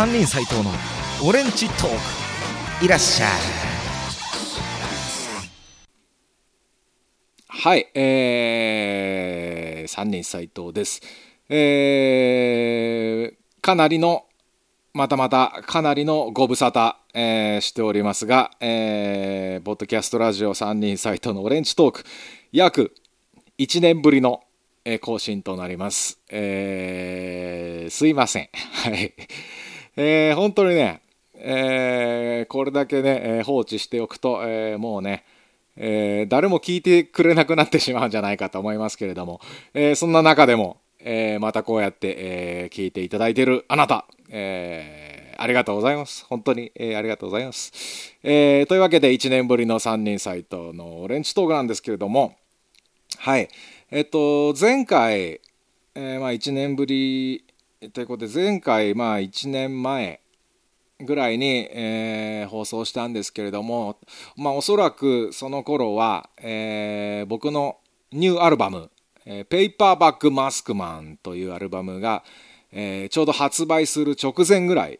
三人斎藤のオレンジトークいらっしゃいはい、えー、三人斎藤です。えー、かなりの、またまたかなりのご無沙汰、えーしておりますが、えー、ポッドキャストラジオ三人斎藤のオレンジトーク、約1年ぶりの、えー更新となります。えー、すいません。はい。えー、本当にね、えーこれだけね、放置しておくと、えもうね、え誰も聞いてくれなくなってしまうんじゃないかと思いますけれども、えそんな中でも、えまたこうやって、え聞いていただいているあなた、えありがとうございます。本当に、えありがとうございます。えというわけで、1年ぶりの3人サイトのオレンジトークなんですけれども、はい。えっと、前回、えーまあ1年ぶりということで、前回、まあ1年前ぐらいに、えー放送したんですけれども、まあおそらくその頃は、えー僕のニューアルバム、えーペーパーバッグマスクマンというアルバムが、えーちょうど発売する直前ぐらい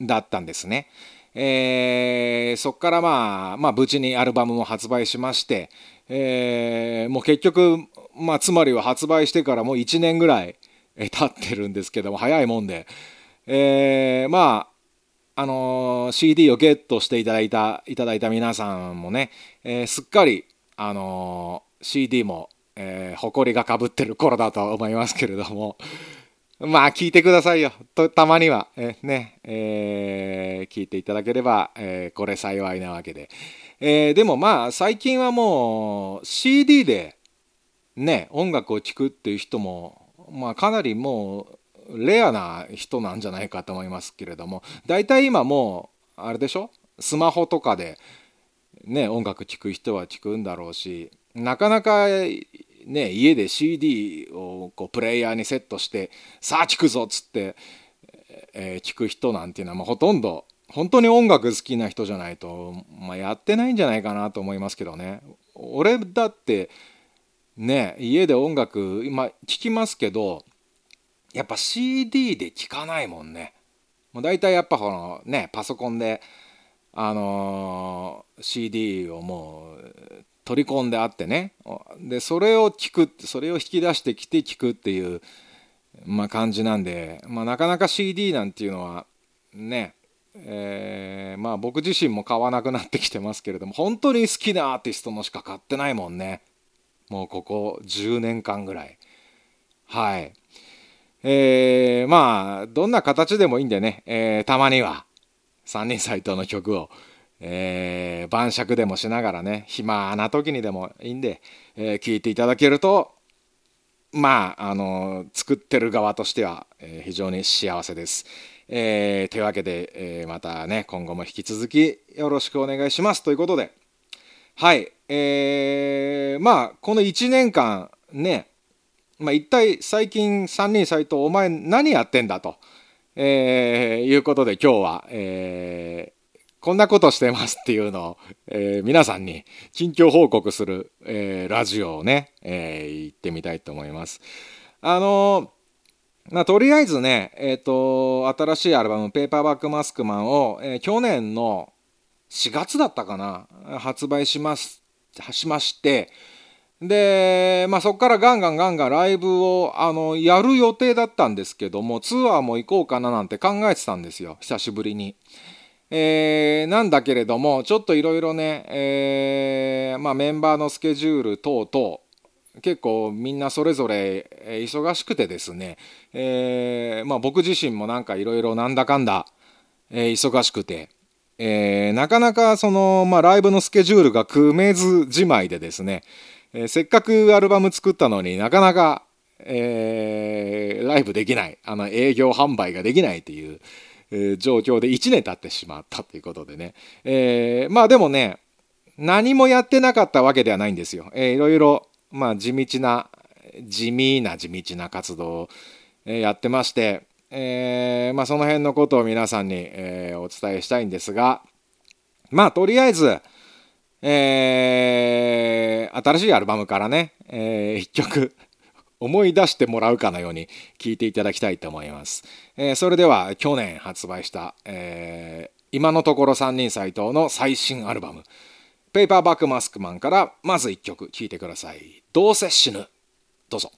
だったんですね。えーそこからまあ、まあ、無事にアルバムも発売しまして、えーもう結局、まあ、つまりは発売してからもう1年ぐらい経ってるんですけども、早いもんで、えーまあ、あのー CD をゲットしていただいた、いただいた皆さんもね、えーすっかり、あのー CD も、えー、埃がかぶってる頃だと思いますけれども、まあ、聞いてくださいよ。とたまには、えーね、えー聞いていただければ、えーこれ幸いなわけで。えーでもまあ、最近はもう CD でね、音楽を聴くっていう人も、まあ、かなりもう、レアな人なんじゃないかと思いますけれども、大体今もう、あれでしょ？スマホとかで、ね、音楽聴く人は聴くんだろうし、なかなか、ね、家で CD をこうプレイヤーにセットして、さあ聴くぞっつって、えー聞く人なんていうのは、まあ、ほとんど、本当に音楽好きな人じゃないと、まあ、やってないんじゃないかなと思いますけどね。俺だって、ね、家で音楽、今、聴きますけど、やっぱ CD で聴かないもんね。もう大体やっぱこのね、パソコンで、あのー CD をもう取り込んであってね。で、それを聞くって、それを引き出してきて聞くっていう、まあ感じなんで、まあなかなか CD なんていうのは、ね、えーまあ僕自身も買わなくなってきてますけれども、本当に好きなアーティストのしか買ってないもんね。もうここ10年間ぐらい。はい。えーまあ、どんな形でもいいんでね、えーたまには、三人斎藤の曲を、えー晩酌でもしながらね、暇な時にでもいいんで、えー聞いていただけると、まあ、あの作ってる側としては、えー非常に幸せです。えーというわけで、えーまたね、今後も引き続きよろしくお願いします。ということで、はい、えーまあ、この1年間ね、まあ、一体最近三人斎藤お前何やってんだと、えーいうことで今日は、えーこんなことしてますっていうのを、えー皆さんに近況報告する、えーラジオをね、えー行ってみたいと思います。あのまあ、とりあえずね、えっ、と、新しいアルバム、ペーパーバックマスクマンを、えー去年の4月だったかな、発売します、しまして、で、まあ、そこからガンガンガンガンライブをあのやる予定だったんですけどもツアーも行こうかななんて考えてたんですよ。久しぶりに。えーなんだけれどもちょっといろいろね、えーまあ、メンバーのスケジュール等々結構みんなそれぞれ忙しくてですね、えーまあ、僕自身もなんかいろいろなんだかんだ、え忙しくて、えーなかなかその、まあ、ライブのスケジュールが組めずじまいでですね、えーせっかくアルバム作ったのになかなか、えーライブできないあの営業販売ができないという、えー状況で1年経ってしまったということでね、えーまあでもね何もやってなかったわけではないんですよ。えーいろいろ、まあ、地道な地味な地道な活動を、やってまして、えーまあ、その辺のことを皆さんに、えーお伝えしたいんですがまあとりあえず、えー新しいアルバムからね、え1曲思い出してもらうかのように聞いていただきたいと思います。えー、それでは去年発売した、えー、今のところ3人斎藤の最新アルバム、ペーパーバックマスクマンからまず1曲聴いてください。どうせ死ぬ。どうぞ。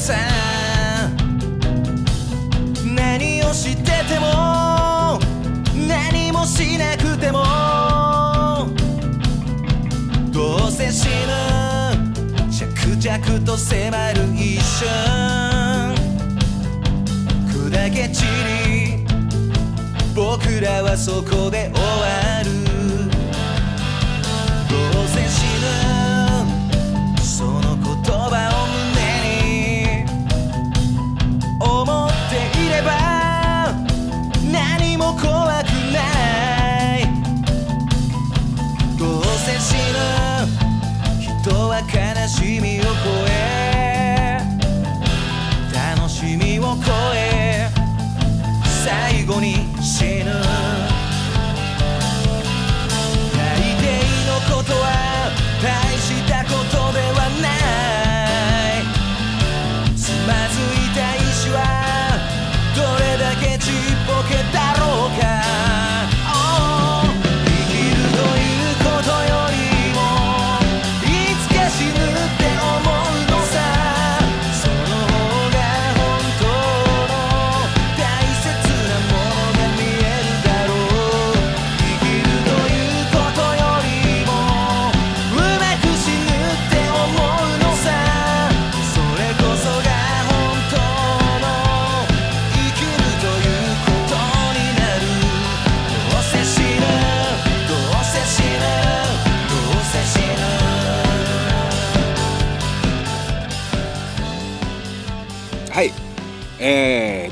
さ何をしてても何もしなくてもどうせ死ぬ着々と迫る一瞬。砕け散り僕らはそこで終わる。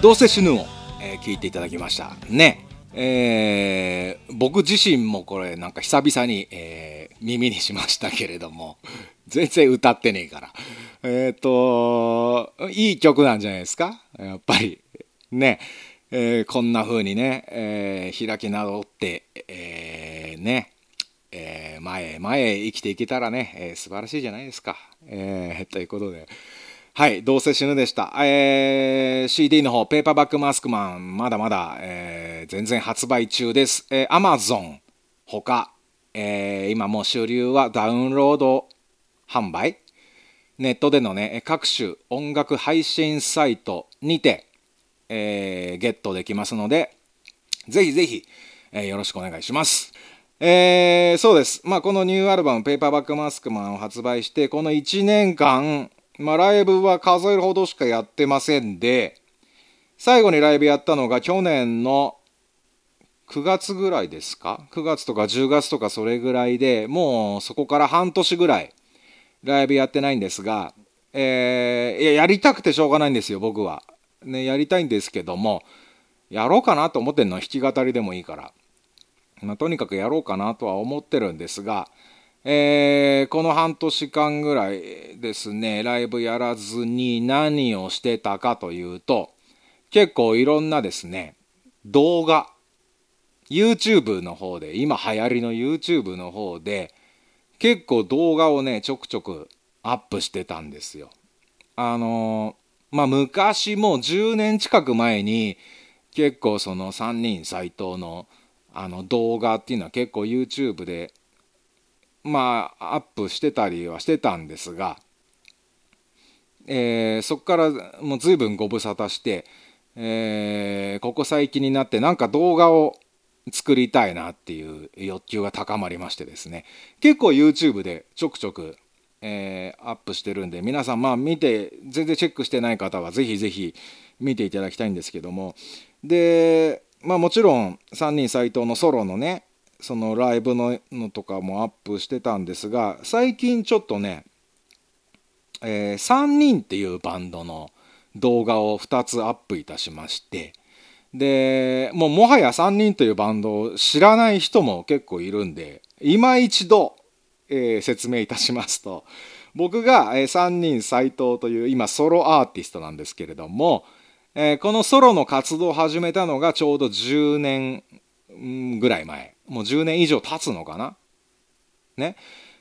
どうせ死ぬを、えー、聞いていただきました。ね。えー、僕自身もこれなんか久々に、えー、耳にしましたけれども、全然歌ってねえから。えっ、ー、と、いい曲なんじゃないですか？やっぱり。ね。えー、こんな風にね、えー、開き直って、えー、ね、えー、前へ前へ生きていけたらね、えー、素晴らしいじゃないですか。えー、ということで、はい、どうせ死ぬでした。えー、CD の方、ペーパーバックマスクマン、まだまだ、えー、全然発売中です。えー、Amazon ほか、えー、今もう主流はダウンロード販売ネットでのね、各種音楽配信サイトにて、えー、ゲットできますので、ぜひぜひ、えー、よろしくお願いします。えー、そうです。まあ、このニューアルバム、ペーパーバックマスクマンを発売して、この1年間、まあ、ライブは数えるほどしかやってませんで、最後にライブやったのが去年の9月ぐらいですか ?9 月とか10月とかそれぐらいで、もうそこから半年ぐらいライブやってないんですが、えー、いや、やりたくてしょうがないんですよ、僕は。ね、やりたいんですけども、やろうかなと思ってんの弾き語りでもいいから。まあ、とにかくやろうかなとは思ってるんですが、えー、この半年間ぐらいですね、ライブやらずに何をしてたかというと、結構いろんなですね、動画、YouTube の方で、今流行りの YouTube の方で、結構動画をね、ちょくちょくアップしてたんですよ。あのー、まあ、昔もう10年近く前に、結構その3人斎藤のあの動画っていうのは結構 YouTube でまあアップしてたりはしてたんですが、えー、そこからもう随分ご無沙汰して、えー、ここ最近になってなんか動画を作りたいなっていう欲求が高まりましてですね。結構 YouTube でちょくちょく、えー、アップしてるんで皆さんまあ見て全然チェックしてない方はぜひぜひ見ていただきたいんですけども。でまあもちろん3人斎藤のソロのねそのライブののとかもアップしてたんですが最近ちょっとね、えー、3人っていうバンドの動画を2つアップいたしましてでもうもはや3人というバンドを知らない人も結構いるんで今一度えー説明いたしますと僕が、えー3人斎藤という今ソロアーティストなんですけれども、えーこのソロの活動を始めたのがちょうど10年ぐらい前。もう10年以上経つのかな？ね、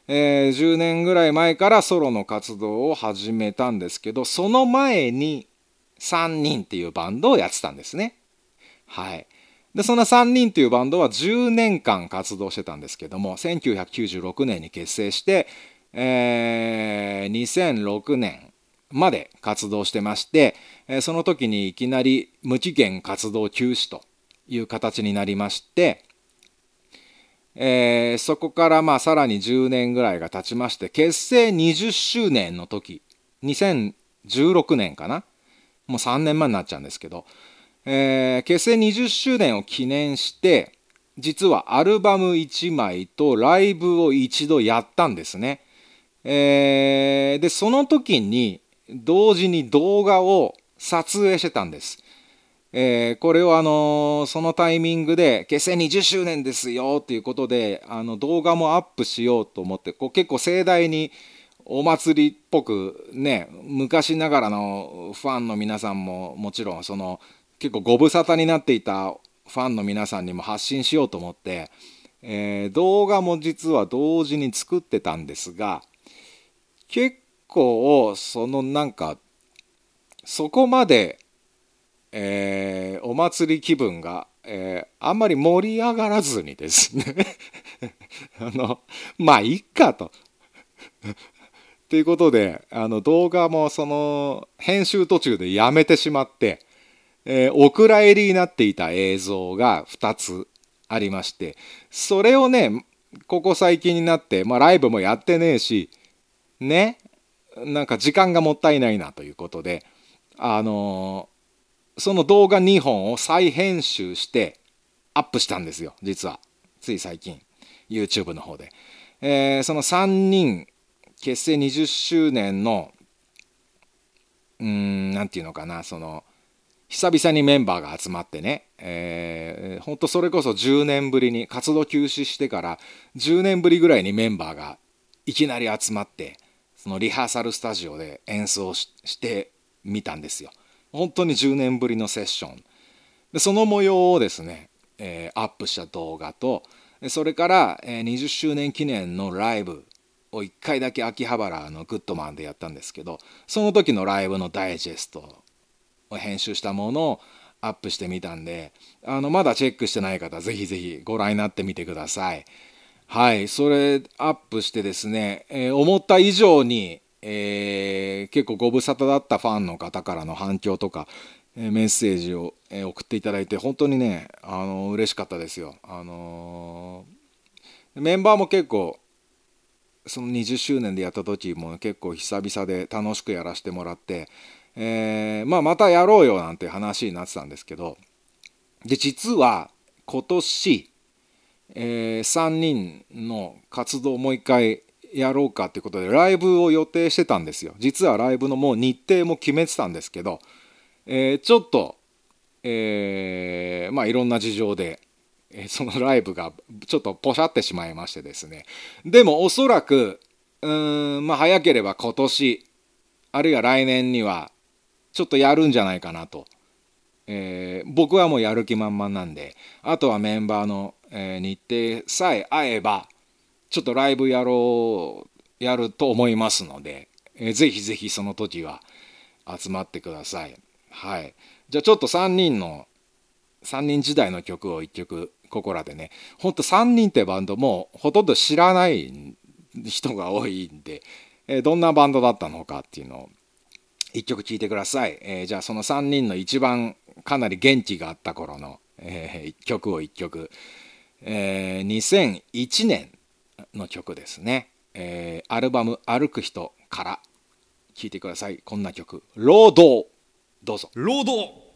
えー10年ぐらい前からソロの活動を始めたんですけどその前に3人っていうバンドをやってたんですね。はい。でそんな3人っていうバンドは10年間活動してたんですけども1996年に結成して、えー2006年まで活動してまして、えその時にいきなり無期限活動休止という形になりまして、えーそこからまあさらに10年ぐらいが経ちまして結成20周年の時2016年かな？もう3年前になっちゃうんですけど、えー結成20周年を記念して実はアルバム1枚とライブを一度やったんですね。えーでその時に同時に動画を撮影してたんです。えーこれをあのーそのタイミングで結成20周年ですよっていうことであの動画もアップしようと思ってこう結構盛大にお祭りっぽくね昔ながらのファンの皆さんももちろんその結構ご無沙汰になっていたファンの皆さんにも発信しようと思って、えー動画も実は同時に作ってたんですが結構そのなんかそこまでえーお祭り気分が、えーあんまり盛り上がらずにですね あのまあいっかと。ということであの動画もその編集途中でやめてしまって、えーお蔵入りになっていた映像が2つありましてそれをねここ最近になって、まあ、ライブもやってねえしねなんか時間がもったいないなということであのーその動画2本を再編集してアップしたんですよ実は。つい最近。YouTube の方で、えーその3人結成20周年のうんなんていうのかなその久々にメンバーが集まってね、えー、ほんとそれこそ10年ぶりに活動休止してから10年ぶりぐらいにメンバーがいきなり集まってそのリハーサルスタジオで演奏してみたんですよ。本当に10年ぶりのセッション。でその模様をですね、えーアップした動画とそれから、えー20周年記念のライブを1回だけ秋葉原のグッドマンでやったんですけどその時のライブのダイジェストを編集したものをアップしてみたんであのまだチェックしてない方ぜひぜひご覧になってみてください。はいそれアップしてですね、えー思った以上に、えー結構ご無沙汰だったファンの方からの反響とか、えメッセージを、え送っていただいて本当にねあの嬉しかったですよ。あのーメンバーも結構その20周年でやった時も結構久々で楽しくやらせてもらって、えーまあ、またやろうよなんて話になってたんですけどで実は今年、え3人の活動をもう一回やろうかっていうことでライブを予定してたんですよ。実はライブのもう日程も決めてたんですけど、えーちょっと、えーまあいろんな事情でえそのライブがちょっとポシャってしまいましてですね。でもおそらくうんまあ早ければ今年あるいは来年にはちょっとやるんじゃないかなと、えー僕はもうやる気満々なんであとはメンバーの、えー日程さえ合えばちょっとライブやろうやると思いますので、えーぜひぜひその時は集まってください。はい。じゃあちょっと3人の3人時代の曲を1曲ここらでね。ほんと3人ってバンドもほとんど知らない人が多いんで、えーどんなバンドだったのかっていうのを1曲聴いてください、えーじゃあその3人の一番かなり元気があった頃の、えー曲を1曲、えー2001年の曲ですね、えーアルバム「歩く人」から聴いてください。こんな曲「労働」どうぞ。労働。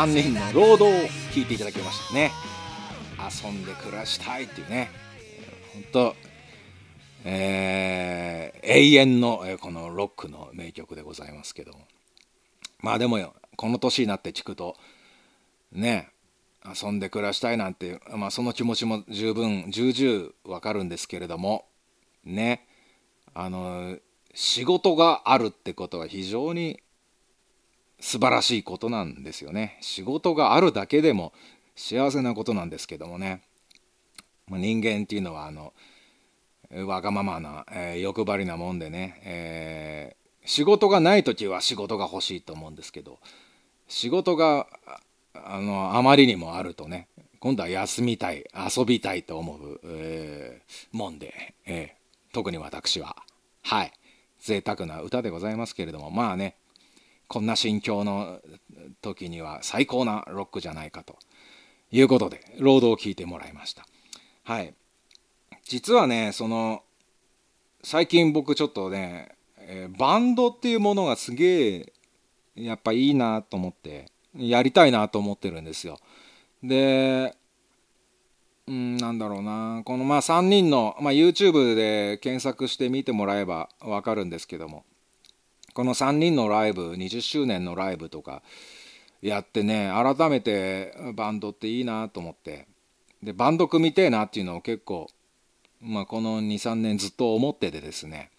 3人の労働を聞いていただきましたね。遊んで暮らしたいっていうね。本当えー、永遠の、えこのロックの名曲でございますけども。まあでもよこの年になって聞くとね遊んで暮らしたいなんて、まあ、その気持ちも十分重々わかるんですけれどもねあの仕事があるってことは非常に素晴らしいことなんですよね。仕事があるだけでも幸せなことなんですけどもね、ま、人間っていうのはあのわがままな、えー、欲張りなもんでね、えー、仕事がない時は仕事が欲しいと思うんですけど仕事があのあまりにもあるとね今度は休みたい遊びたいと思う、えー、もんで、えー、特に私は。はい。贅沢な歌でございますけれどもまあねこんな心境の時には最高なロックじゃないかということで労働を聞いてもらいました。はい。実はねその最近僕ちょっとね、えー、バンドっていうものがすげえやっぱいいなと思ってやりたいなと思ってるんですよ。でうんなんだろうな。このまあ3人の、まあ、YouTube で検索して見てもらえば分かるんですけども。この3人のライブ20周年のライブとかやってね改めてバンドっていいなと思って。でバンド組みてえなっていうのを結構まあ、この23年ずっと思っててですね。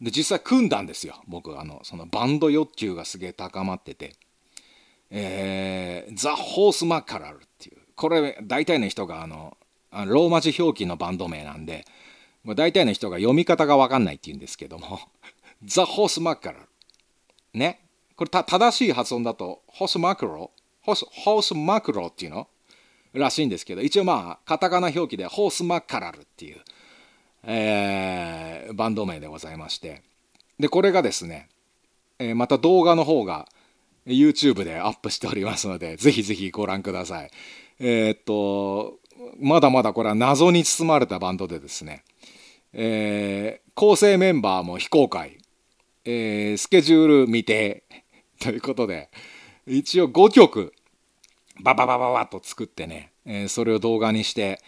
で実際組んだんですよ。僕あのそのバンド欲求がすげえ高まってて。えー、ザ・ホース・マッカラルっていうこれ大体の人があのローマ字表記のバンド名なんで大体の人が読み方が分かんないっていうんですけども。ザ・ホース・マッカラルね。これ正しい発音だとホース・マクロホースホースマクロっていうの？らしいんですけど一応まあカタカナ表記でホースマッカラルっていう、えー、バンド名でございまして。でこれがですね、えー、また動画の方が YouTube でアップしておりますのでぜひぜひご覧ください。えー、っとまだまだこれは謎に包まれたバンドでですね、えー、構成メンバーも非公開、えー、スケジュール未定ということで一応5曲バババババッと作ってね、えー、それを動画にして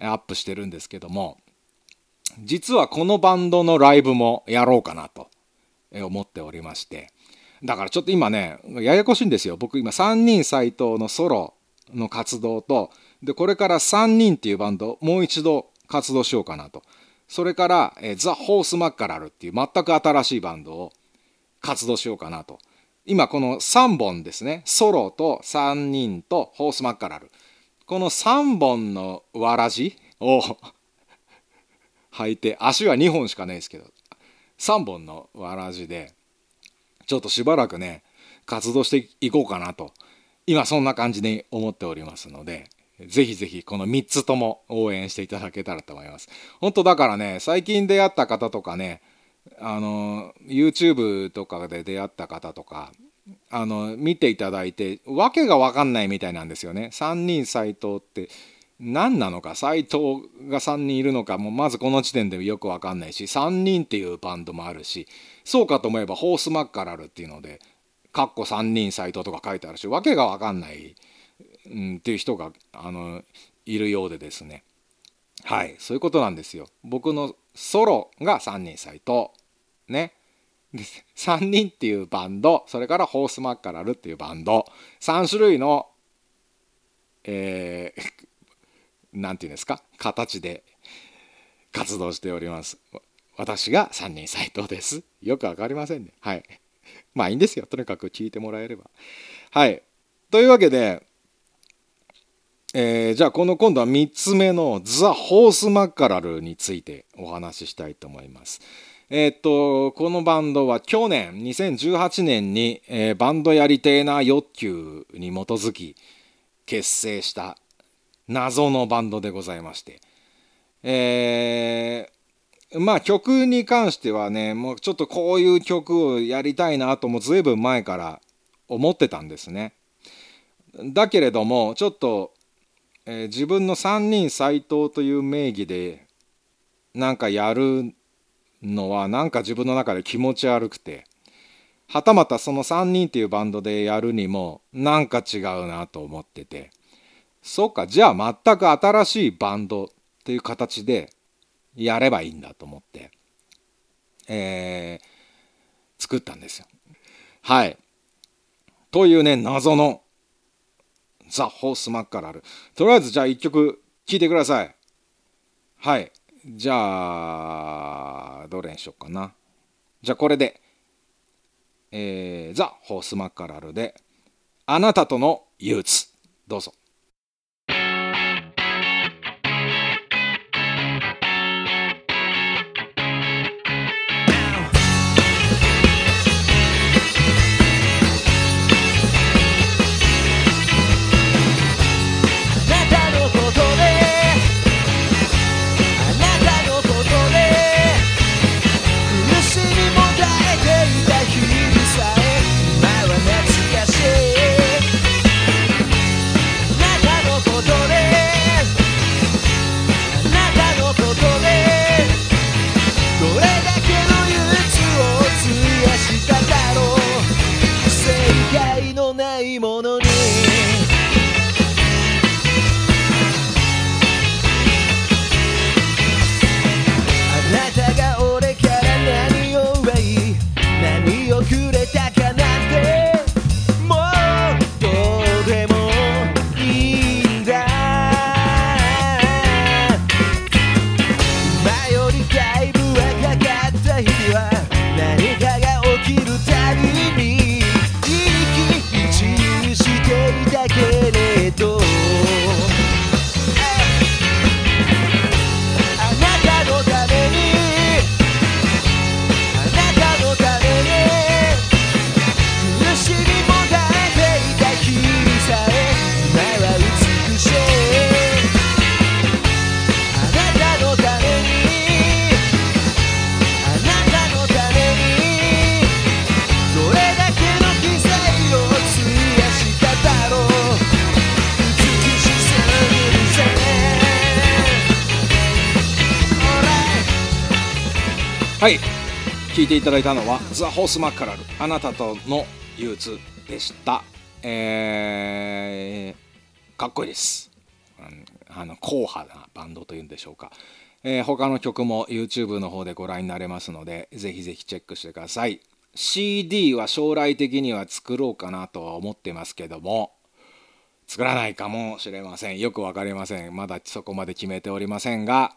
アップしてるんですけども実はこのバンドのライブもやろうかなと思っておりましてだからちょっと今ねややこしいんですよ。僕今3人斎藤のソロの活動とでこれから3人っていうバンドもう一度活動しようかなと。それから、えー、ザ・ホース・マッカラルっていう全く新しいバンドを活動しようかなと。今この3本ですね。ソロと3人とホースマッカラルこの3本のわらじを履いて足は2本しかないですけど3本のわらじでちょっとしばらくね活動していこうかなと今そんな感じに思っておりますのでぜひぜひこの3つとも応援していただけたらと思います本当だからね最近出会った方とかねあの YouTube とかで出会った方とかあの見ていただいて訳が分かんないみたいなんですよね。3人斎藤って何なのか斎藤が3人いるのかもまずこの時点でよく分かんないし3人っていうバンドもあるしそうかと思えばホースマッカラルっていうので「かっこ3人斎藤」とか書いてあるし訳が分かんない、うん、っていう人があのいるようでですね。はいそういうことなんですよ。僕のソロが3人斎藤ね。3人っていうバンドそれからホースマッカラルっていうバンド。3種類のえー、なんていうんですか？形で活動しております。私が3人斎藤です。よくわかりませんね。はい。まあいいんですよ。とにかく聞いてもらえれば。はい。というわけでえー、じゃあこの今度は3つ目のザ・ホースマッカラルについてお話ししたいと思います。えー、っとこのバンドは去年2018年に、えー、バンドやりてえな欲求に基づき結成した謎のバンドでございまして、え、まあ曲に関してはねもうちょっとこういう曲をやりたいなともずいぶん前から思ってたんですね。だけれどもちょっとえー、自分の3人斎藤という名義でなんかやるのはなんか自分の中で気持ち悪くてはたまたその3人っていうバンドでやるにもなんか違うなと思っててそうかじゃあ全く新しいバンドっていう形でやればいいんだと思って、えー、作ったんですよ。はい。というね謎のザ・ホースマッカラル。とりあえずじゃあ一曲聴いてください。はい。じゃあ、どれにしようかな。じゃあこれで、えー、ザ・ホースマッカラルで、あなたとの憂鬱。どうぞ。はい。聞いていただいたのはザ・ホースマッカラルあなたとの憂鬱でした。えー、かっこいいです。あの硬派なバンドというんでしょうか、えー、他の曲も YouTube の方でご覧になれますのでぜひぜひチェックしてください。CD は将来的には作ろうかなとは思ってますけども作らないかもしれません。よく分かりません。まだそこまで決めておりませんが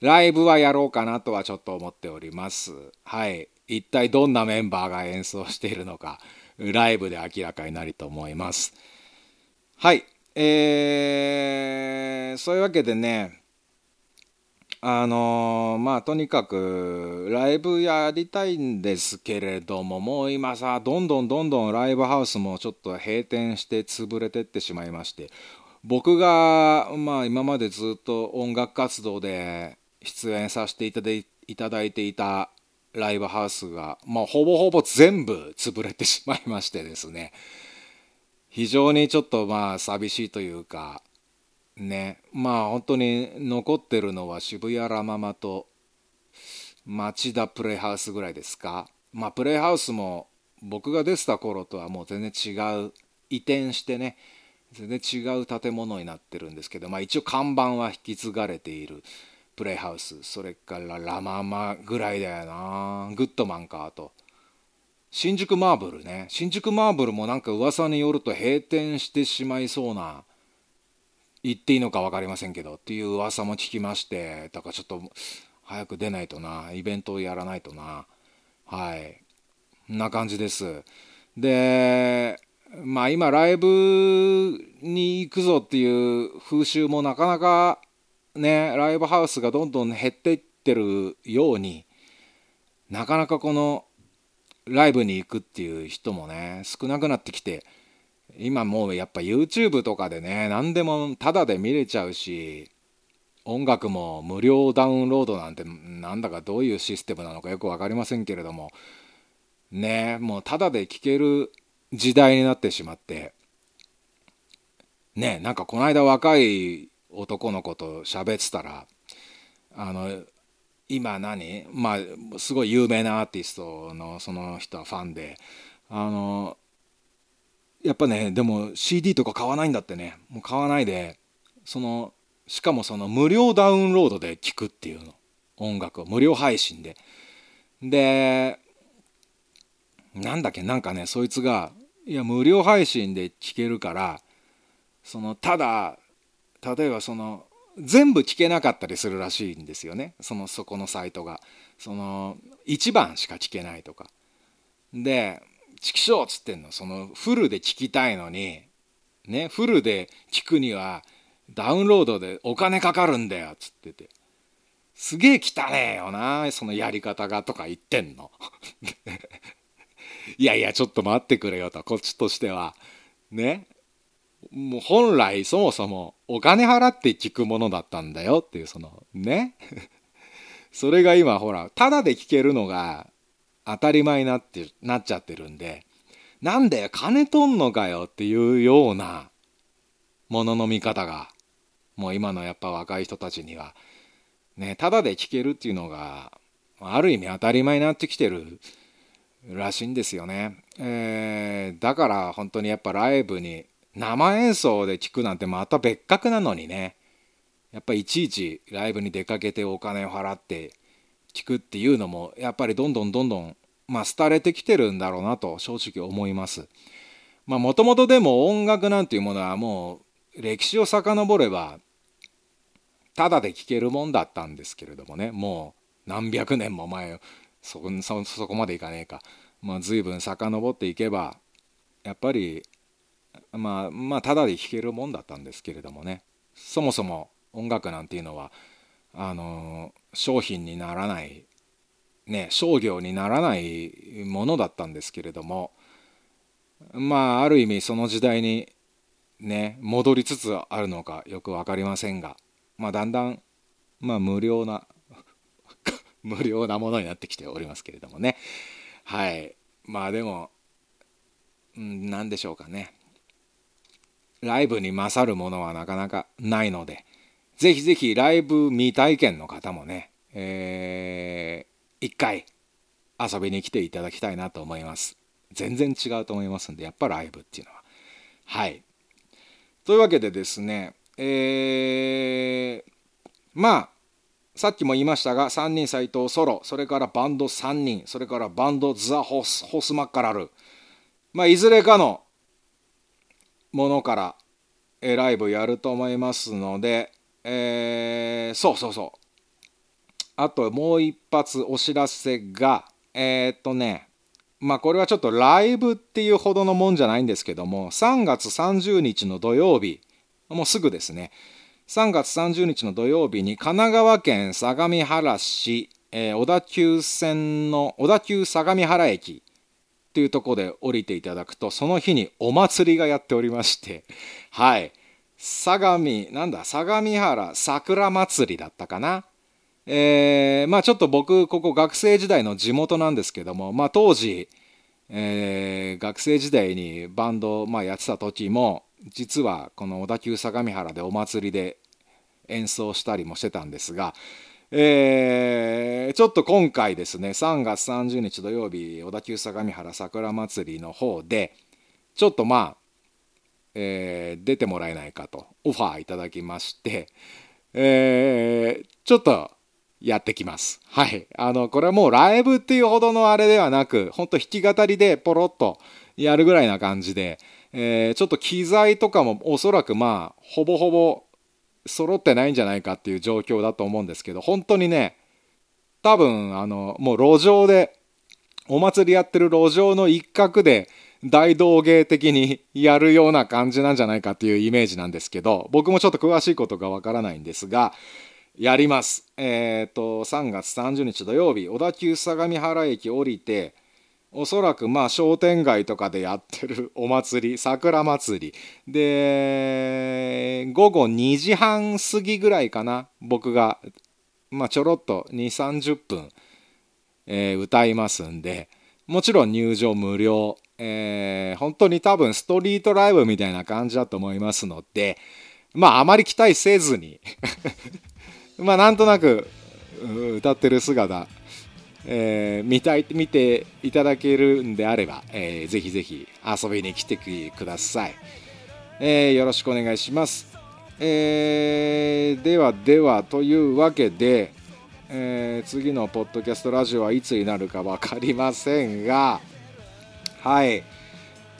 ライブはやろうかなとはちょっと思っております。はい。一体どんなメンバーが演奏しているのか、ライブで明らかになると思います。はい。えー、そういうわけでね、あのー、まあとにかくライブやりたいんですけれどももう今さどんどんどんどんライブハウスもちょっと閉店して潰れてってしまいまして僕がまあ今までずっと音楽活動で出演させていただいていたライブハウスが、まあ、ほぼほぼ全部潰れてしまいましてですね。非常にちょっとまあ寂しいというかね。まあ本当に残ってるのは渋谷ラママと町田プレイハウスぐらいですか。まあプレイハウスも僕が出てた頃とはもう全然違う移転してね全然違う建物になってるんですけど、まあ、一応看板は引き継がれている。プレイハウスそれからラママぐらいだよな。グッドマンかあと。新宿マーブルね。新宿マーブルもなんか噂によると閉店してしまいそうな言っていいのか分かりませんけどっていう噂も聞きましてだからちょっと早く出ないとな。イベントをやらないとな。はい。んな感じです。でまあ今ライブに行くぞっていう風習もなかなかねライブハウスがどんどん減っていってるようになかなかこのライブに行くっていう人もね少なくなってきて今もうやっぱ YouTube とかでね何でもタダで見れちゃうし音楽も無料ダウンロードなんてなんだかどういうシステムなのかよく分かりませんけれどもねもうタダで聴ける時代になってしまってねなんかこの間若い男の子と喋ってたらあの今何？まあすごい有名なアーティストのその人はファンであのやっぱねでも CD とか買わないんだってね。もう買わないでそのしかもその無料ダウンロードで聴くっていうの。音楽を。無料配信で。でなんだっけ？なんかねそいつがいや無料配信で聴けるからそのただ例えばその全部聞けなかったりするらしいんですよね。そのそこのサイトが。その1番しか聞けないとか。で「チキショー」っつってんの。そのフルで聞きたいのにねフルで聞くにはダウンロードでお金かかるんだよっつってて。すげえ汚ねえよなそのやり方がとか言ってんの。いやいやちょっと待ってくれよとこっちとしては。ね。もう本来そもそもお金払って聞くものだったんだよっていうそのね。それが今ほらただで聞けるのが当たり前になってなっちゃってるんで。なんだよ金取んのかよっていうようなものの見方がもう今のやっぱ若い人たちには。ねただで聞けるっていうのがある意味当たり前になってきてるらしいんですよね、えー、だから本当にやっぱライブに生演奏で聴くなんてまた別格なのにね。やっぱいちいちライブに出かけてお金を払って聴くっていうのもやっぱりどんどんどんどんまあ廃れてきてるんだろうなと正直思います。まあもともとでも音楽なんていうものはもう歴史を遡ればただで聴けるもんだったんですけれどもね。もう何百年も前そこまでいかねえか、まあ、随分遡っていけばやっぱりまあまあただで弾けるもんだったんですけれどもね。そもそも音楽なんていうのはあの商品にならないね商業にならないものだったんですけれどもまあある意味その時代にね戻りつつあるのかよく分かりませんがまあだんだんまあ無料な 無料なものになってきておりますけれどもね。はい。まあでも何でしょうかね。ライブに勝るものはなかなかないので、ぜひぜひライブ未体験の方もね、えー、一回遊びに来ていただきたいなと思います。全然違うと思いますんで、やっぱライブっていうのは。はい。というわけでですね、えー、まあ、さっきも言いましたが、3人斎藤ソロ、それからバンド3人、それからバンドザ・ホス、ホスマッカラル。まあ、いずれかのものから、えライブやると思いますので、えー、そうそうそう。あともう一発お知らせがえー、っとねまあこれはちょっとライブっていうほどのもんじゃないんですけども3月30日の土曜日もうすぐですね。3月30日の土曜日に神奈川県相模原市、えー、小田急線の小田急相模原駅っていうとこで降りていただくとその日にお祭りがやっておりましてはい。相模なんだ相模原桜祭りだったかな？えー、まあちょっと僕ここ学生時代の地元なんですけどもまあ当時、えー、学生時代にバンド、まあ、やってた時も実はこの小田急相模原でお祭りで演奏したりもしてたんですがえー、ちょっと今回ですね3月30日土曜日小田急相模原桜まつりの方でちょっとまあ、えー、出てもらえないかとオファーいただきまして、えー、ちょっとやってきます。はい。あの、これはもうライブっていうほどのあれではなく、ほんと弾き語りでポロッとやるぐらいな感じで、えー、ちょっと機材とかもおそらくまあ、ほぼほぼ揃ってないんじゃないかっていう状況だと思うんですけど本当にね多分あのもう路上でお祭りやってる路上の一角で大道芸的にやるような感じなんじゃないかっていうイメージなんですけど僕もちょっと詳しいことがわからないんですがやります。えっ、ー、と3月30日土曜日小田急相模原駅降りておそらくまあ商店街とかでやってるお祭り桜祭り。で午後2時半過ぎぐらいかな僕がまあちょろっと2 3 0分、えー、歌いますんでもちろん入場無料、えー、本当に多分ストリートライブみたいな感じだと思いますのでまああまり期待せずに まあなんとなく歌ってる姿、えー見たい見ていただけるんであれば、えーぜひぜひ遊びに来てください、えーよろしくお願いします、えーではではというわけで、えー次のポッドキャストラジオはいつになるか分かりませんがはい、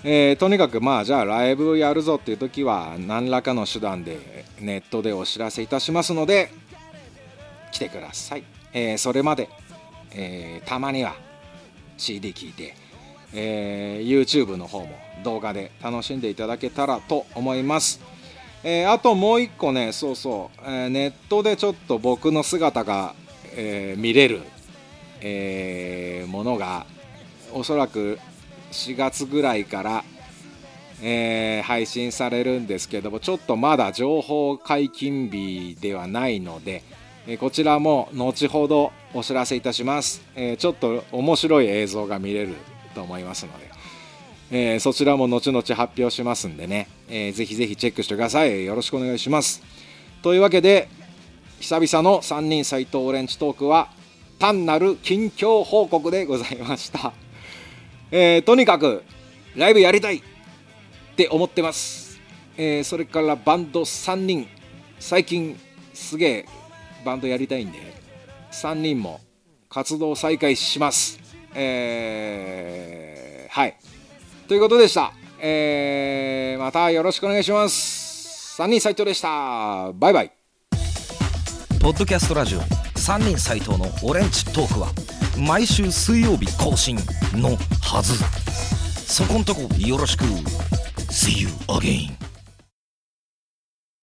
えーとにかくまあじゃあライブやるぞっていう時は何らかの手段でネットでお知らせいたしますので来てください、えーそれまで、えーたまには CD 聴いて、えー YouTube の方も動画で楽しんでいただけたらと思います、えーあともう一個ねそうそう、えーネットでちょっと僕の姿が、えー見れる、えものがおそらく4月ぐらいから、え配信されるんですけどもちょっとまだ情報解禁日ではないので、えこちらも後ほどお知らせいたします、えーちょっと面白い映像が見れると思いますので、えーそちらも後々発表しますんでね、えーぜひぜひチェックしてください。よろしくお願いします。というわけで久々の3人斎藤オレンジトークは単なる近況報告でございました、えーとにかくライブやりたいって思ってます、えーそれからバンド3人。最近すげえバンドやりたいんで。3人も活動再開します。えーはい。ということでした、えーまたよろしくお願いします。3人斉藤でした。バイバイ。ポッドキャストラジオ3人斎藤のオレンジトークは毎週水曜日更新のはず。そこんとこよろしく。See you again